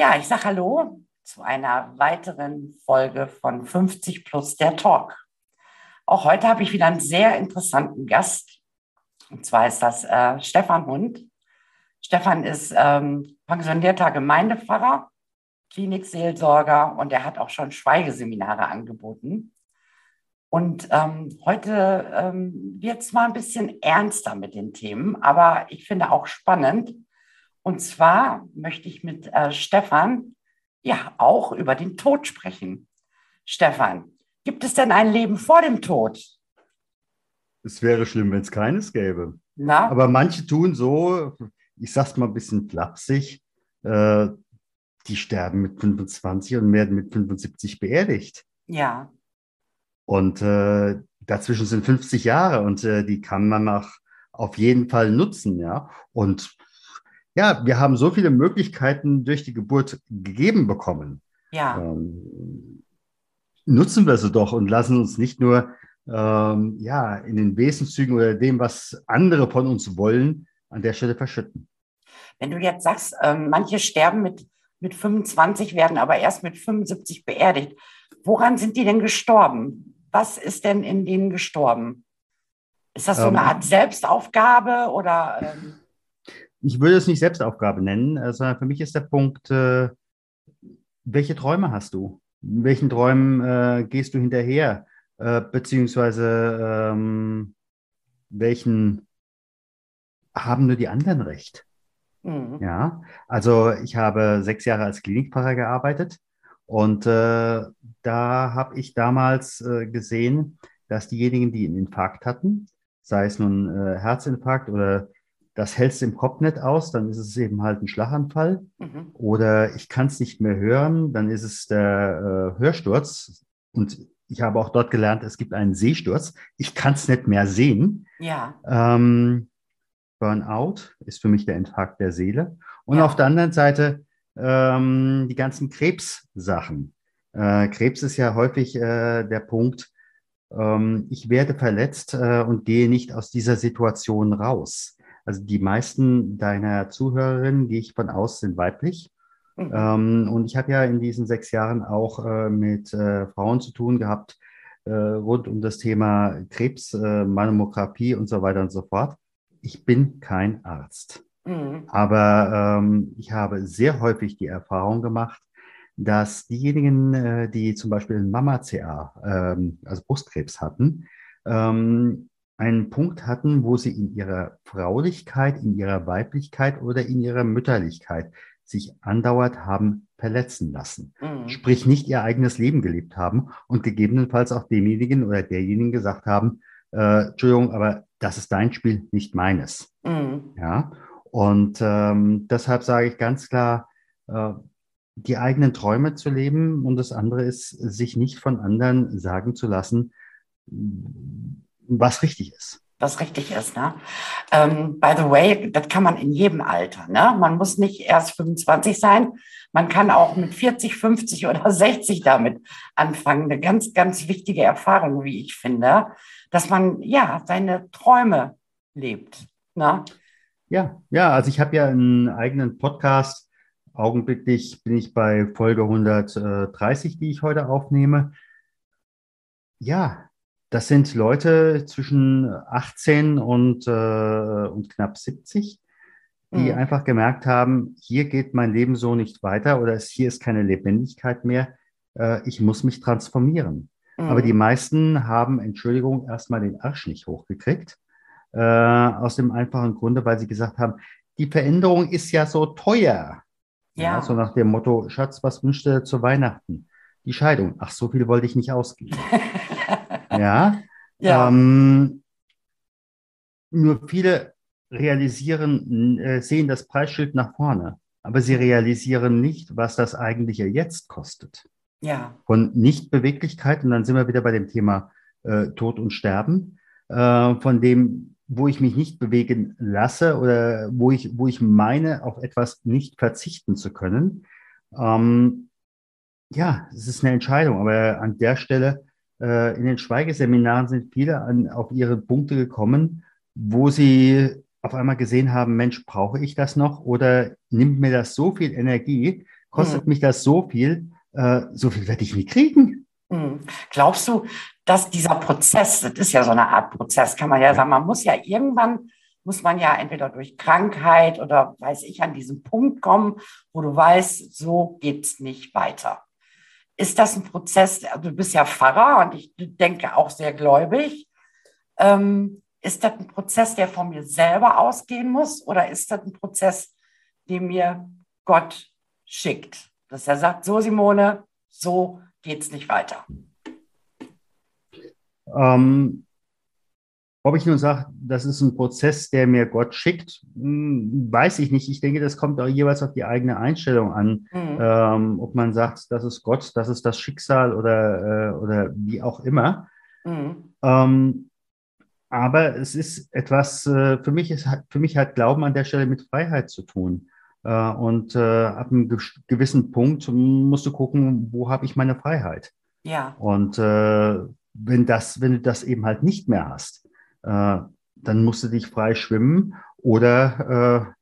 Ja, ich sage Hallo zu einer weiteren Folge von 50 plus der Talk. Auch heute habe ich wieder einen sehr interessanten Gast. Und zwar ist das äh, Stefan Hund. Stefan ist ähm, pensionierter Gemeindepfarrer Klinikseelsorger und er hat auch schon Schweigeseminare angeboten. Und ähm, heute ähm, wird es mal ein bisschen ernster mit den Themen, aber ich finde auch spannend. Und zwar möchte ich mit äh, Stefan ja auch über den Tod sprechen. Stefan, gibt es denn ein Leben vor dem Tod? Es wäre schlimm, wenn es keines gäbe. Na? Aber manche tun so, ich sag's mal ein bisschen flapsig, äh, die sterben mit 25 und werden mit 75 beerdigt. Ja. Und äh, dazwischen sind 50 Jahre und äh, die kann man auch auf jeden Fall nutzen, ja. Und ja, wir haben so viele Möglichkeiten durch die Geburt gegeben bekommen. Ja. Ähm, nutzen wir sie doch und lassen uns nicht nur ähm, ja, in den Wesenszügen oder dem, was andere von uns wollen, an der Stelle verschütten. Wenn du jetzt sagst, ähm, manche sterben mit mit 25, werden aber erst mit 75 beerdigt. Woran sind die denn gestorben? Was ist denn in denen gestorben? Ist das so eine ähm, Art Selbstaufgabe oder? Ich würde es nicht Selbstaufgabe nennen, äh, sondern für mich ist der Punkt, äh, welche Träume hast du? Welchen Träumen äh, gehst du hinterher? Äh, beziehungsweise ähm, welchen haben nur die anderen recht? Mhm. Ja, also ich habe sechs Jahre als Klinikpfarrer gearbeitet und äh, da habe ich damals äh, gesehen, dass diejenigen, die einen Infarkt hatten, sei es nun Herzinfarkt oder das hältst du im Kopf nicht aus, dann ist es eben halt ein Schlaganfall. Mhm. Oder ich kann es nicht mehr hören, dann ist es der äh, Hörsturz. Und ich habe auch dort gelernt, es gibt einen Sehsturz. Ich kann es nicht mehr sehen. Ja. Ähm, Burnout ist für mich der Infarkt der Seele. Und ja. auf der anderen Seite ähm, die ganzen Krebssachen. Äh, Krebs ist ja häufig äh, der Punkt, ähm, ich werde verletzt äh, und gehe nicht aus dieser Situation raus. Also die meisten deiner Zuhörerinnen, gehe ich von aus, sind weiblich. Mhm. Ähm, und ich habe ja in diesen sechs Jahren auch äh, mit äh, Frauen zu tun gehabt, äh, rund um das Thema Krebs, Mammographie und so weiter und so fort ich bin kein Arzt. Mhm. Aber ähm, ich habe sehr häufig die Erfahrung gemacht, dass diejenigen, die zum Beispiel Mama-CA, ähm, also Brustkrebs hatten, ähm, einen Punkt hatten, wo sie in ihrer Fraulichkeit, in ihrer Weiblichkeit oder in ihrer Mütterlichkeit sich andauernd haben verletzen lassen. Mhm. Sprich, nicht ihr eigenes Leben gelebt haben und gegebenenfalls auch demjenigen oder derjenigen gesagt haben, äh, Entschuldigung, aber das ist dein Spiel, nicht meines. Mhm. Ja. Und ähm, deshalb sage ich ganz klar, äh, die eigenen Träume zu leben und das andere ist, sich nicht von anderen sagen zu lassen, was richtig ist. Was richtig ist, ne? Ähm, by the way, das kann man in jedem Alter, ne? Man muss nicht erst 25 sein. Man kann auch mit 40, 50 oder 60 damit anfangen. Eine ganz, ganz wichtige Erfahrung, wie ich finde dass man ja seine Träume lebt. Ne? Ja, ja, also ich habe ja einen eigenen Podcast. Augenblicklich bin ich bei Folge 130, die ich heute aufnehme. Ja, das sind Leute zwischen 18 und, äh, und knapp 70, die mhm. einfach gemerkt haben, hier geht mein Leben so nicht weiter oder hier ist keine Lebendigkeit mehr. Äh, ich muss mich transformieren. Mhm. Aber die meisten haben, Entschuldigung, erstmal den Arsch nicht hochgekriegt. Äh, aus dem einfachen Grunde, weil sie gesagt haben, die Veränderung ist ja so teuer. Ja. ja. so nach dem Motto, Schatz, was wünschst du zu Weihnachten? Die Scheidung. Ach, so viel wollte ich nicht ausgeben. ja. ja. Ähm, nur viele realisieren, äh, sehen das Preisschild nach vorne, aber sie realisieren nicht, was das eigentliche Jetzt kostet. Ja. Von Nichtbeweglichkeit, und dann sind wir wieder bei dem Thema äh, Tod und Sterben, äh, von dem, wo ich mich nicht bewegen lasse oder wo ich, wo ich meine, auf etwas nicht verzichten zu können. Ähm, ja, es ist eine Entscheidung, aber an der Stelle äh, in den Schweigeseminaren sind viele an, auf ihre Punkte gekommen, wo sie auf einmal gesehen haben, Mensch, brauche ich das noch oder nimmt mir das so viel Energie, kostet mhm. mich das so viel, äh, so viel werde ich nie kriegen. Mhm. Glaubst du, dass dieser Prozess, das ist ja so eine Art Prozess, kann man ja sagen, man muss ja irgendwann, muss man ja entweder durch Krankheit oder weiß ich an diesen Punkt kommen, wo du weißt, so geht's nicht weiter. Ist das ein Prozess, also du bist ja Pfarrer und ich denke auch sehr gläubig. Ähm, ist das ein Prozess, der von mir selber ausgehen muss oder ist das ein Prozess, den mir Gott schickt? Dass er sagt, so Simone, so geht es nicht weiter. Ähm, ob ich nun sage, das ist ein Prozess, der mir Gott schickt, hm, weiß ich nicht. Ich denke, das kommt auch jeweils auf die eigene Einstellung an. Mhm. Ähm, ob man sagt, das ist Gott, das ist das Schicksal oder, äh, oder wie auch immer. Mhm. Ähm, aber es ist etwas, äh, für mich ist, für mich hat Glauben an der Stelle mit Freiheit zu tun. Äh, und äh, ab einem gewissen Punkt musst du gucken, wo habe ich meine Freiheit? Ja. Und wenn das, wenn du das eben halt nicht mehr hast, dann musst du dich frei schwimmen oder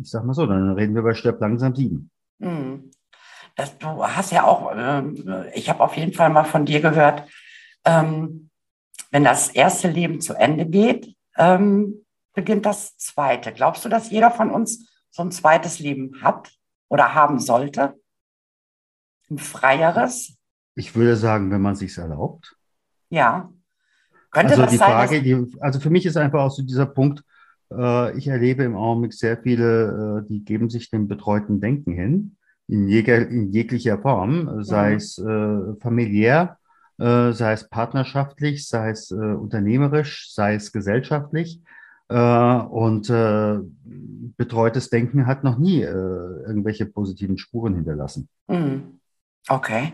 ich sag mal so, dann reden wir bei Stirb langsam sieben. Mhm. Das, du hast ja auch, äh, ich habe auf jeden Fall mal von dir gehört, ähm, wenn das erste Leben zu Ende geht, ähm, beginnt das zweite. Glaubst du, dass jeder von uns so ein zweites Leben hat oder haben sollte? Ein freieres? Ich würde sagen, wenn man sich erlaubt. Ja. Könnte also die sein, Frage, die, also für mich ist einfach auch so dieser Punkt, äh, ich erlebe im Augenblick sehr viele, äh, die geben sich dem betreuten Denken hin, in, jeg in jeglicher Form, sei ja. es äh, familiär, äh, sei es partnerschaftlich, sei es äh, unternehmerisch, sei es gesellschaftlich. Äh, und äh, betreutes Denken hat noch nie äh, irgendwelche positiven Spuren hinterlassen. Mhm. Okay.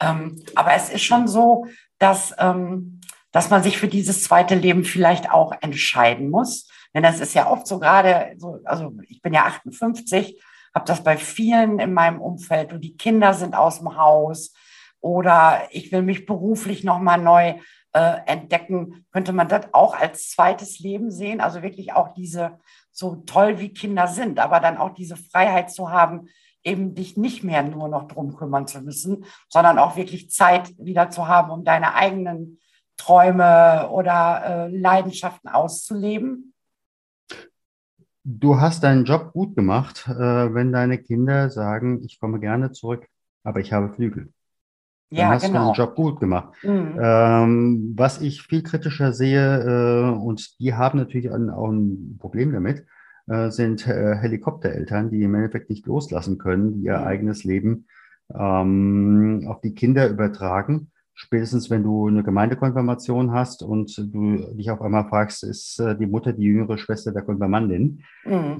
Ähm, aber es ist schon so, dass, ähm, dass man sich für dieses zweite Leben vielleicht auch entscheiden muss. Denn das ist ja oft so gerade, so, also ich bin ja 58, habe das bei vielen in meinem Umfeld, und die Kinder sind aus dem Haus, oder ich will mich beruflich nochmal neu äh, entdecken, könnte man das auch als zweites Leben sehen. Also wirklich auch diese, so toll wie Kinder sind, aber dann auch diese Freiheit zu haben, eben dich nicht mehr nur noch drum kümmern zu müssen, sondern auch wirklich Zeit wieder zu haben, um deine eigenen Träume oder äh, Leidenschaften auszuleben? Du hast deinen Job gut gemacht, äh, wenn deine Kinder sagen, ich komme gerne zurück, aber ich habe Flügel. Dann ja, hast genau. du den Job gut gemacht. Mhm. Ähm, was ich viel kritischer sehe, äh, und die haben natürlich auch ein Problem damit, äh, sind äh, Helikoptereltern, die im Endeffekt nicht loslassen können, die ihr mhm. eigenes Leben ähm, auf die Kinder übertragen. Spätestens, wenn du eine Gemeindekonfirmation hast und du dich auf einmal fragst, ist äh, die Mutter die jüngere Schwester der Konfirmandin, mhm.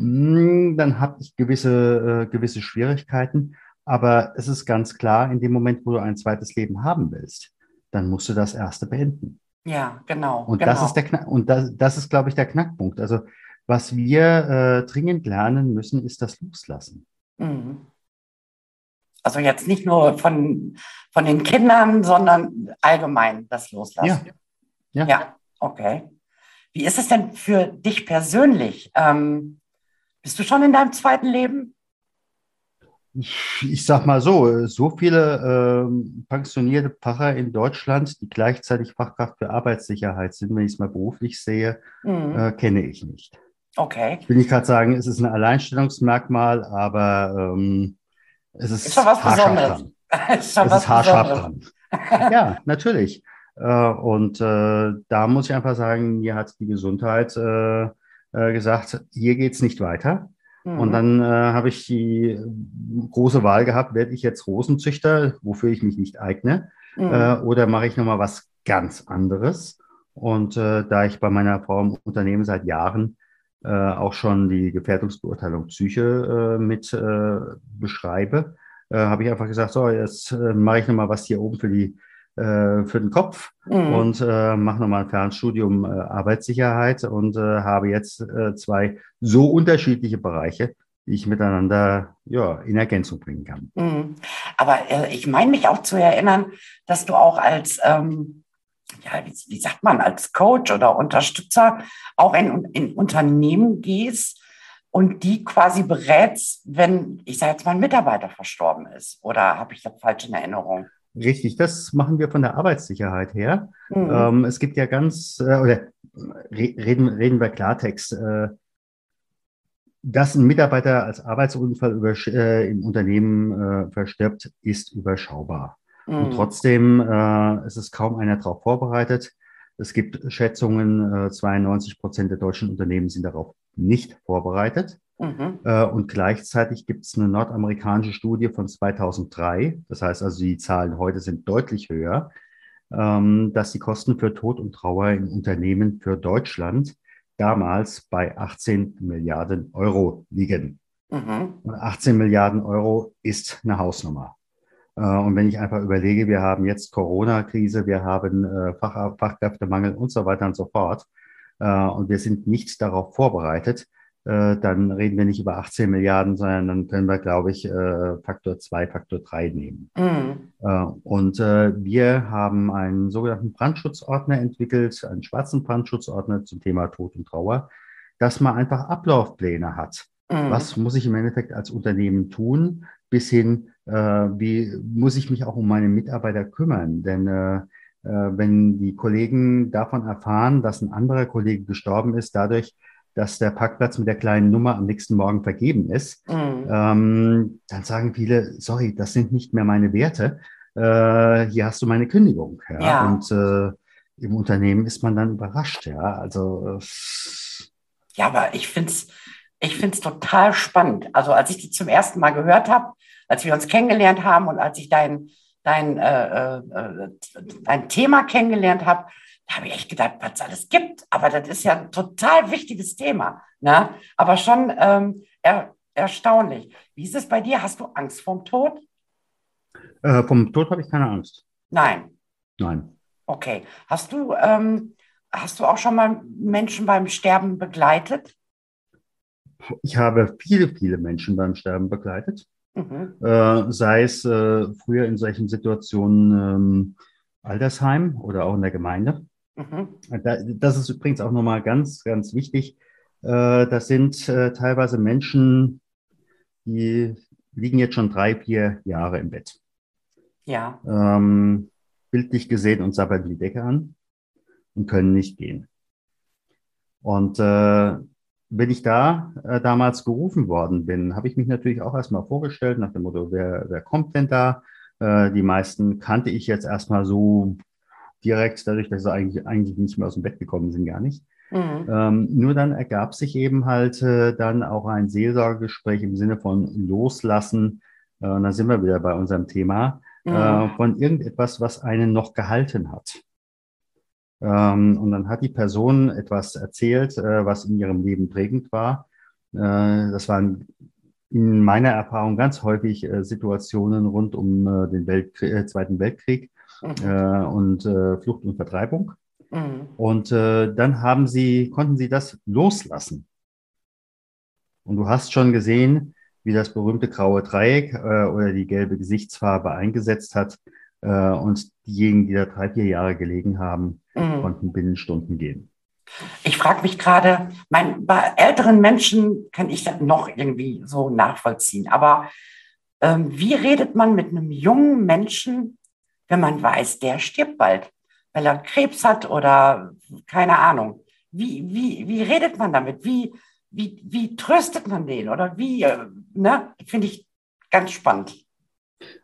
Mm, dann habe ich gewisse, äh, gewisse Schwierigkeiten. Aber es ist ganz klar, in dem Moment, wo du ein zweites Leben haben willst, dann musst du das erste beenden. Ja, genau. Und genau. das ist der Knack und das, das ist, glaube ich, der Knackpunkt. Also was wir äh, dringend lernen müssen, ist das Loslassen. Mhm. Also jetzt nicht nur von, von den Kindern, sondern allgemein das Loslassen. Ja. Ja, ja okay. Wie ist es denn für dich persönlich? Ähm, bist du schon in deinem zweiten Leben? ich sag mal so, so viele äh, pensionierte Pfarrer in Deutschland, die gleichzeitig Fachkraft für Arbeitssicherheit sind, wenn ich es mal beruflich sehe, mhm. äh, kenne ich nicht. Okay. Ich will nicht gerade sagen, es ist ein Alleinstellungsmerkmal, aber ähm, es ist, Ist schon was haarscharf Besonderes. dran. ist schon Es was ist haarscharf Besonderes. dran. Ja, natürlich. Äh, und äh, da muss ich einfach sagen, mir hat die Gesundheit äh, gesagt, hier geht's nicht weiter. Und Mhm. dann äh, habe ich die große Wahl gehabt, werde ich jetzt Rosenzüchter, wofür ich mich nicht eigne, Mhm. äh, oder mache ich nochmal was ganz anderes? Und äh, da ich bei meiner Frau im Unternehmen seit Jahren äh, auch schon die Gefährdungsbeurteilung Psyche äh, mit äh, beschreibe, äh, habe ich einfach gesagt, so, jetzt äh, mache ich nochmal was hier oben für die äh, für den Kopf Mhm. und äh, mache nochmal ein Fernstudium äh, Arbeitssicherheit und äh, habe jetzt äh, zwei so unterschiedliche Bereiche, die ich miteinander ja, in Ergänzung bringen kann. Mhm. Aber äh, ich meine mich auch zu erinnern, dass du auch als, ähm, ja, wie, wie sagt man, als Coach oder Unterstützer auch in, in Unternehmen gehst und die quasi berätst, wenn, ich sage jetzt mal, ein Mitarbeiter verstorben ist. Oder habe ich das falsch in Erinnerung? Richtig, das machen wir von der Arbeitssicherheit her. Mhm. Ähm, es gibt ja ganz, äh, oder re reden, reden wir Klartext, äh, dass ein Mitarbeiter als Arbeitsunfall übersch- äh, im Unternehmen äh, verstirbt, ist überschaubar. Und Mhm. trotzdem äh, ist es kaum einer darauf vorbereitet. Es gibt Schätzungen, äh, 92 Prozent der deutschen Unternehmen sind darauf nicht vorbereitet. Mhm. Äh, und gleichzeitig gibt es eine nordamerikanische Studie von 2003. Das heißt also, die Zahlen heute sind deutlich höher, ähm, dass die Kosten für Tod und Trauer in Unternehmen für Deutschland damals bei 18 Milliarden Euro liegen. Mhm. Und 18 Milliarden Euro ist eine Hausnummer. Äh, Und wenn ich einfach überlege, wir haben jetzt Corona-Krise, wir haben äh, Fach Fachkräftemangel und so weiter und so fort, äh, und wir sind nicht darauf vorbereitet, dann reden wir nicht über 18 Milliarden, sondern dann können wir, glaube ich, Faktor 2, Faktor 3 nehmen. Mhm. Und wir haben einen sogenannten Brandschutzordner entwickelt, einen schwarzen Brandschutzordner zum Thema Tod und Trauer, dass man einfach Ablaufpläne hat. Mhm. Was muss ich im Endeffekt als Unternehmen tun, bis hin, wie muss ich mich auch um meine Mitarbeiter kümmern? Denn äh, äh, wenn die Kollegen davon erfahren, dass ein anderer Kollege gestorben ist, dadurch, dass der Parkplatz mit der kleinen Nummer am nächsten Morgen vergeben ist, Mhm. ähm, dann sagen viele, sorry, das sind nicht mehr meine Werte. Äh, hier hast du meine Kündigung. Ja? Ja. Und äh, im Unternehmen ist man dann überrascht. Ja, also äh, Ja, aber ich finde es ich find's total spannend. Also als ich die zum ersten Mal gehört habe, als wir uns kennengelernt haben und als ich dein, dein, äh, äh, dein Thema kennengelernt habe, da habe ich echt gedacht, was es alles gibt. Aber das ist ja ein total wichtiges Thema. Ne? Aber schon ähm, er, erstaunlich. Wie ist es bei dir? Hast du Angst vorm Tod? äh, vom Tod habe ich keine Angst. Nein. Nein. Okay. Hast du, ähm, hast du auch schon mal Menschen beim Sterben begleitet? Ich habe viele, viele Menschen beim Sterben begleitet. Mhm. Äh, sei es äh, früher in solchen Situationen ähm, Altersheim oder auch in der Gemeinde. Mhm. Da, das ist übrigens auch nochmal ganz, ganz wichtig. Äh, das sind äh, teilweise Menschen, die liegen jetzt schon drei, vier Jahre im Bett. Ja. Ähm, bildlich gesehen und sabbern die Decke an und können nicht gehen. Und äh, wenn ich da äh, damals gerufen worden bin, habe ich mich natürlich auch erstmal vorgestellt, nach dem Motto, wer, wer kommt denn da? Äh, die meisten kannte ich jetzt erstmal so direkt, dadurch, dass sie eigentlich, eigentlich nicht mehr aus dem Bett gekommen sind, gar nicht. Mhm. Ähm, nur dann ergab sich eben halt äh, dann auch ein Seelsorgegespräch im Sinne von Loslassen. Äh, und da sind wir wieder bei unserem Thema äh, Mhm. von irgendetwas, was einen noch gehalten hat. Ähm, und dann hat die Person etwas erzählt, äh, was in ihrem Leben prägend war. Äh, das waren in meiner Erfahrung ganz häufig äh, Situationen rund um äh, den Weltkrieg, äh, Zweiten Weltkrieg Mhm. äh, und äh, Flucht und Vertreibung. Mhm. Und äh, dann haben sie, konnten sie das loslassen. Und du hast schon gesehen, wie das berühmte graue Dreieck äh, oder die gelbe Gesichtsfarbe eingesetzt hat. Äh, und diejenigen, die da drei, vier Jahre gelegen haben, Mhm. konnten binnen Stunden gehen. Ich frage mich gerade, mein, bei älteren Menschen kann ich das noch irgendwie so nachvollziehen. Aber ähm, wie redet man mit einem jungen Menschen, wenn man weiß, der stirbt bald, weil er Krebs hat oder keine Ahnung? Wie, wie, wie redet man damit? Wie, wie, wie tröstet man den oder wie, äh, ne? Finde ich ganz spannend.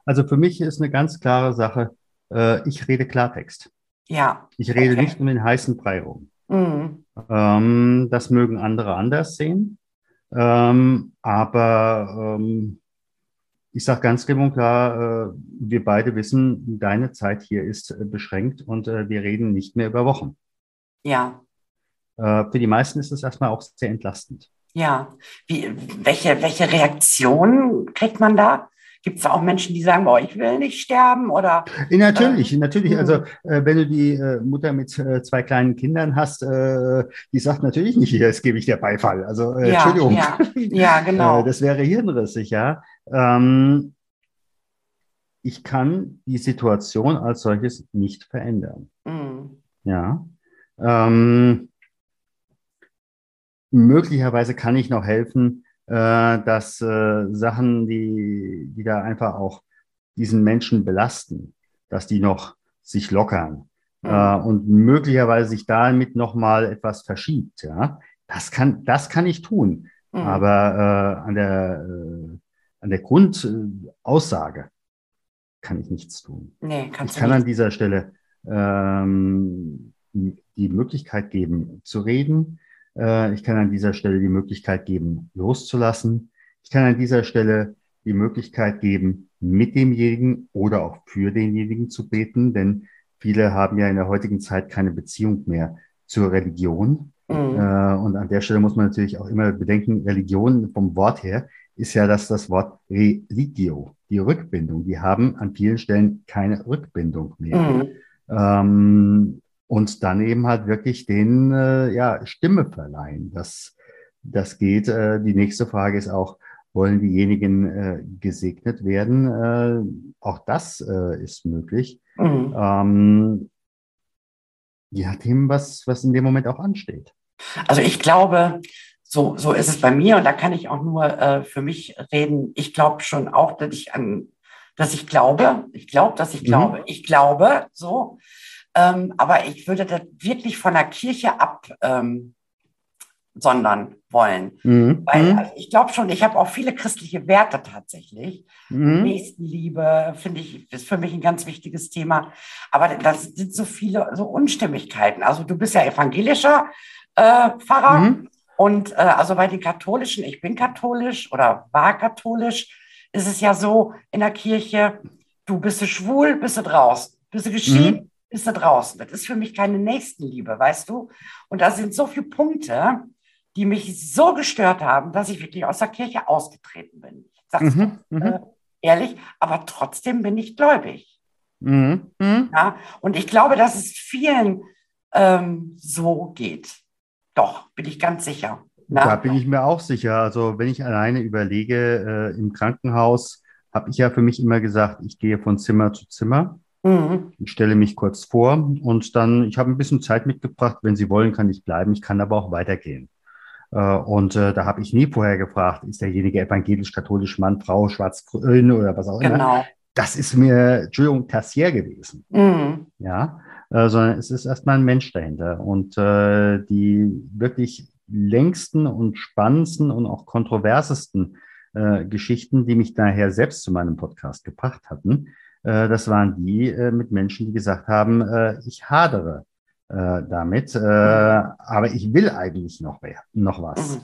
Also für mich ist eine ganz klare Sache, äh, ich rede Klartext. Ja. Ich rede okay. nicht um den heißen Brei rum. Mhm. Ähm, das mögen andere anders sehen. Ähm, aber ähm, ich sage ganz klipp und klar, äh, wir beide wissen, deine Zeit hier ist äh, beschränkt und äh, wir reden nicht mehr über Wochen. Ja. Äh, für die meisten ist es erstmal auch sehr entlastend. Ja. Wie, welche, welche Reaktionen kriegt man da? Gibt es auch Menschen, die sagen, boah, ich will nicht sterben oder? Natürlich, äh, natürlich. Also äh, wenn du die äh, Mutter mit äh, zwei kleinen Kindern hast, äh, die sagt natürlich nicht, jetzt gebe ich dir Beifall. Also äh, ja, Entschuldigung. Ja, ja genau. das wäre hirnrissig, ja. Ähm, ich kann die Situation als solches nicht verändern. Mhm. Ja. Ähm, möglicherweise kann ich noch helfen, dass äh, Sachen, die, die da einfach auch diesen Menschen belasten, dass die noch sich lockern mhm. äh, und möglicherweise sich damit noch mal etwas verschiebt. Ja, das kann, das kann ich tun. Mhm. Aber äh, an der äh, an der Grundaussage kann ich nichts tun. Nee, kannst ich kann nicht. an dieser Stelle ähm, die Möglichkeit geben, zu reden, äh, ich kann an dieser Stelle die Möglichkeit geben, loszulassen. Ich kann an dieser Stelle die Möglichkeit geben, mit demjenigen oder auch für denjenigen zu beten, denn viele haben ja in der heutigen Zeit keine Beziehung mehr zur Religion. Mhm. Äh, und an der Stelle muss man natürlich auch immer bedenken, Religion vom Wort her ist ja das, das Wort Religio, die Rückbindung. Die haben an vielen Stellen keine Rückbindung mehr. Mhm. Ähm, und dann eben halt wirklich den äh, ja, Stimme verleihen. Das, das geht. Äh, die nächste Frage ist auch, wollen diejenigen äh, gesegnet werden? Äh, auch das äh, ist möglich. Mhm. Ähm, je nachdem, was, was in dem Moment auch ansteht. Also ich glaube, so, so ist es bei mir und da kann ich auch nur äh, für mich reden. Ich glaube schon auch, dass ich an, dass ich glaube, ich glaube, dass ich mhm. glaube, mhm. ich glaube, so, ähm, aber ich würde das wirklich von der Kirche absondern ähm, wollen. Mhm. Weil mhm. also ich glaube schon, ich habe auch viele christliche Werte tatsächlich. Mhm. Nächstenliebe, finde ich, ist für mich ein ganz wichtiges Thema. Aber das sind so viele so Unstimmigkeiten. Also du bist ja evangelischer äh, Pfarrer. Mhm. Und äh, also bei den Katholischen, ich bin katholisch oder war katholisch, ist es ja so in der Kirche, du bist du schwul, bist du draußen. Bist du geschieden, mhm bist du draußen. Das ist für mich keine Nächstenliebe, weißt du? Und da sind so viele Punkte, die mich so gestört haben, dass ich wirklich aus der Kirche ausgetreten bin. Ich sag's mhm, mhm. äh, ehrlich, aber trotzdem bin ich gläubig. Mhm, mhm, ja, und ich glaube, dass es vielen ähm, so geht. Doch, bin ich ganz sicher. Na? Da bin ich mir auch sicher. Also wenn ich alleine überlege, äh, im Krankenhaus habe ich ja für mich immer gesagt, ich gehe von Zimmer zu Zimmer. Mhm. Ich stelle mich kurz vor und dann, ich habe ein bisschen Zeit mitgebracht. Wenn Sie wollen, kann ich bleiben. Ich kann aber auch weitergehen. Äh, und äh, da habe ich nie vorher gefragt, ist derjenige evangelisch-katholisch Mann, Frau, schwarz-grün oder was auch immer. Genau. Das ist mir, Entschuldigung, Tertiär gewesen. Mhm. Ja, äh, sondern es ist erstmal ein Mensch dahinter. Und äh, die wirklich längsten und spannendsten und auch kontroversesten äh, Geschichten, die mich daher selbst zu meinem Podcast gebracht hatten, das waren die äh, mit Menschen, die gesagt haben, äh, ich hadere damit, aber ich will eigentlich noch, noch was.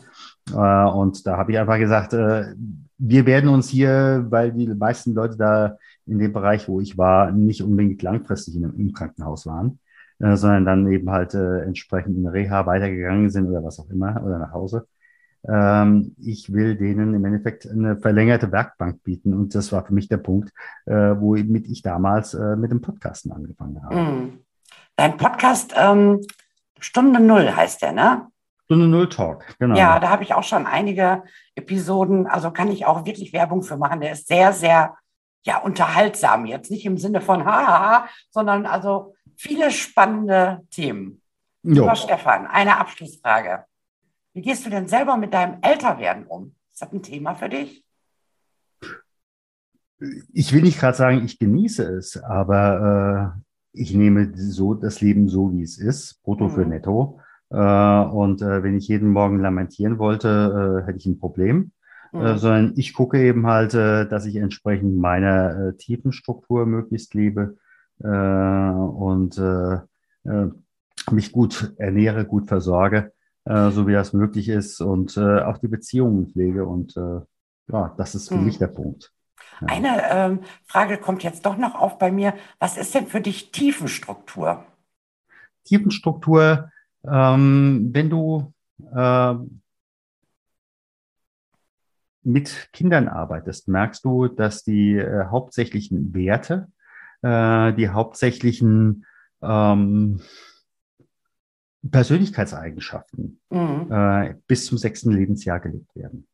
Mhm. und da habe ich einfach gesagt, wir werden uns hier, weil die meisten Leute da in dem Bereich, wo ich war, nicht unbedingt langfristig in, im Krankenhaus waren, sondern dann eben halt entsprechend in Reha weitergegangen sind oder was auch immer oder nach Hause ich will denen im Endeffekt eine verlängerte Werkbank bieten. Und das war für mich der Punkt, äh, womit ich damals äh, mit dem Podcasten angefangen habe. Mm. Dein Podcast ähm, Stunde Null heißt der, ne? Stunde Null Talk, genau. Ja, da habe ich auch schon einige Episoden, also kann ich auch wirklich Werbung für machen. Der ist sehr, sehr ja, unterhaltsam. Jetzt nicht im Sinne von haha, sondern also viele spannende Themen. Jo. Lieber Stefan, eine Abschlussfrage. Wie gehst du denn selber mit deinem Älterwerden um? Ist das ein Thema für dich? Ich will nicht gerade sagen, ich genieße es, aber äh, ich nehme so das Leben so, wie es ist, brutto mhm. für netto. Äh, und äh, wenn ich jeden Morgen lamentieren wollte, äh, hätte ich ein Problem. Mhm. sondern ich gucke eben halt, dass ich entsprechend meiner Tiefenstruktur möglichst lebe und mich gut ernähre, gut versorge, so wie das möglich ist und auch die Beziehungen pflege. Und ja, das ist für mhm. mich der Punkt. Ja. Eine ähm, Frage kommt jetzt doch noch auf bei mir. Was ist denn für dich Tiefenstruktur? Tiefenstruktur ähm, wenn du äh, mit Kindern arbeitest, merkst du, dass die äh, hauptsächlichen Werte, äh, die hauptsächlichen ähm, Persönlichkeitseigenschaften mhm. äh, bis zum sechsten Lebensjahr gelebt werden.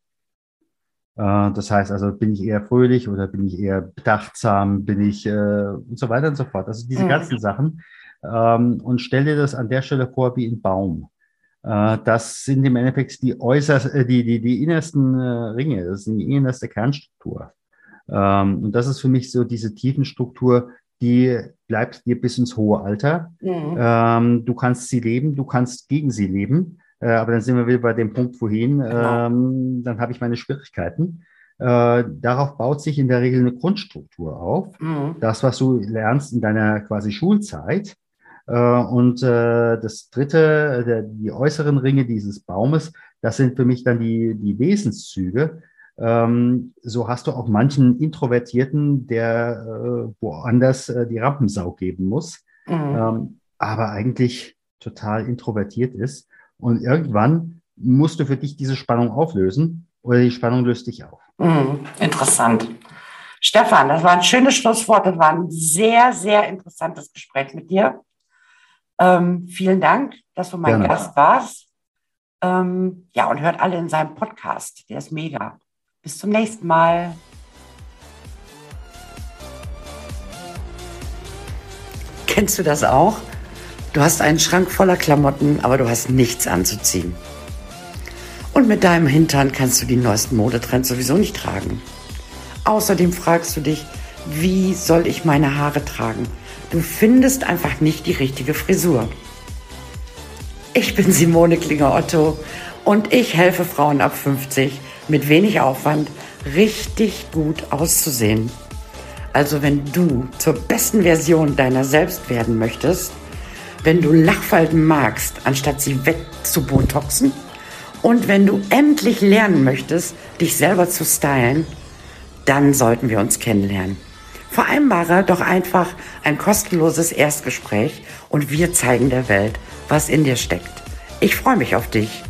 Äh, das heißt also, bin ich eher fröhlich oder bin ich eher bedachtsam, bin ich äh, und so weiter und so fort. Also diese mhm. ganzen Sachen, ähm, und stell dir das an der Stelle vor wie ein Baum. Äh, das sind im Endeffekt die äußerst, äh, die, die, die innersten äh, Ringe, das ist die innerste Kernstruktur. Ähm, und das ist für mich so diese Tiefenstruktur, die bleibt dir bis ins hohe Alter. Mhm. Ähm, du kannst sie leben, du kannst gegen sie leben. Äh, aber dann sind wir wieder bei dem Punkt wohin, genau. ähm, dann habe ich meine Schwierigkeiten. Äh, darauf baut sich in der Regel eine Grundstruktur auf. Mhm. Das, was du lernst in deiner quasi Schulzeit, äh, und äh, das dritte, der, die äußeren Ringe dieses Baumes, das sind für mich dann die, die Wesenszüge. Ähm, so hast du auch manchen Introvertierten, der äh, woanders äh, die Rampensau geben muss, mhm. ähm, aber eigentlich total introvertiert ist. Und irgendwann musst du für dich diese Spannung auflösen oder die Spannung löst dich auf. Mhm. Interessant. Stefan, das war ein schönes Schlusswort. Das war ein sehr, sehr interessantes Gespräch mit dir. Ähm, vielen Dank, dass du mein Gerne. Gast warst. Ähm, ja, und hört alle in seinem Podcast. Der ist mega. Bis zum nächsten Mal. Kennst du das auch? Du hast einen Schrank voller Klamotten, aber du hast nichts anzuziehen. Und mit deinem Hintern kannst du die neuesten Modetrends sowieso nicht tragen. Außerdem fragst du dich, wie soll ich meine Haare tragen? Du findest einfach nicht die richtige Frisur. Ich bin Simone Klinger-Otto und ich helfe Frauen ab 50 mit wenig Aufwand richtig gut auszusehen. Also wenn du zur besten Version deiner selbst werden möchtest, wenn du Lachfalten magst, anstatt sie wegzubotoxen und wenn du endlich lernen möchtest, dich selber zu stylen, dann sollten wir uns kennenlernen. Vereinbare doch einfach ein kostenloses Erstgespräch und wir zeigen der Welt, was in dir steckt. Ich freue mich auf dich.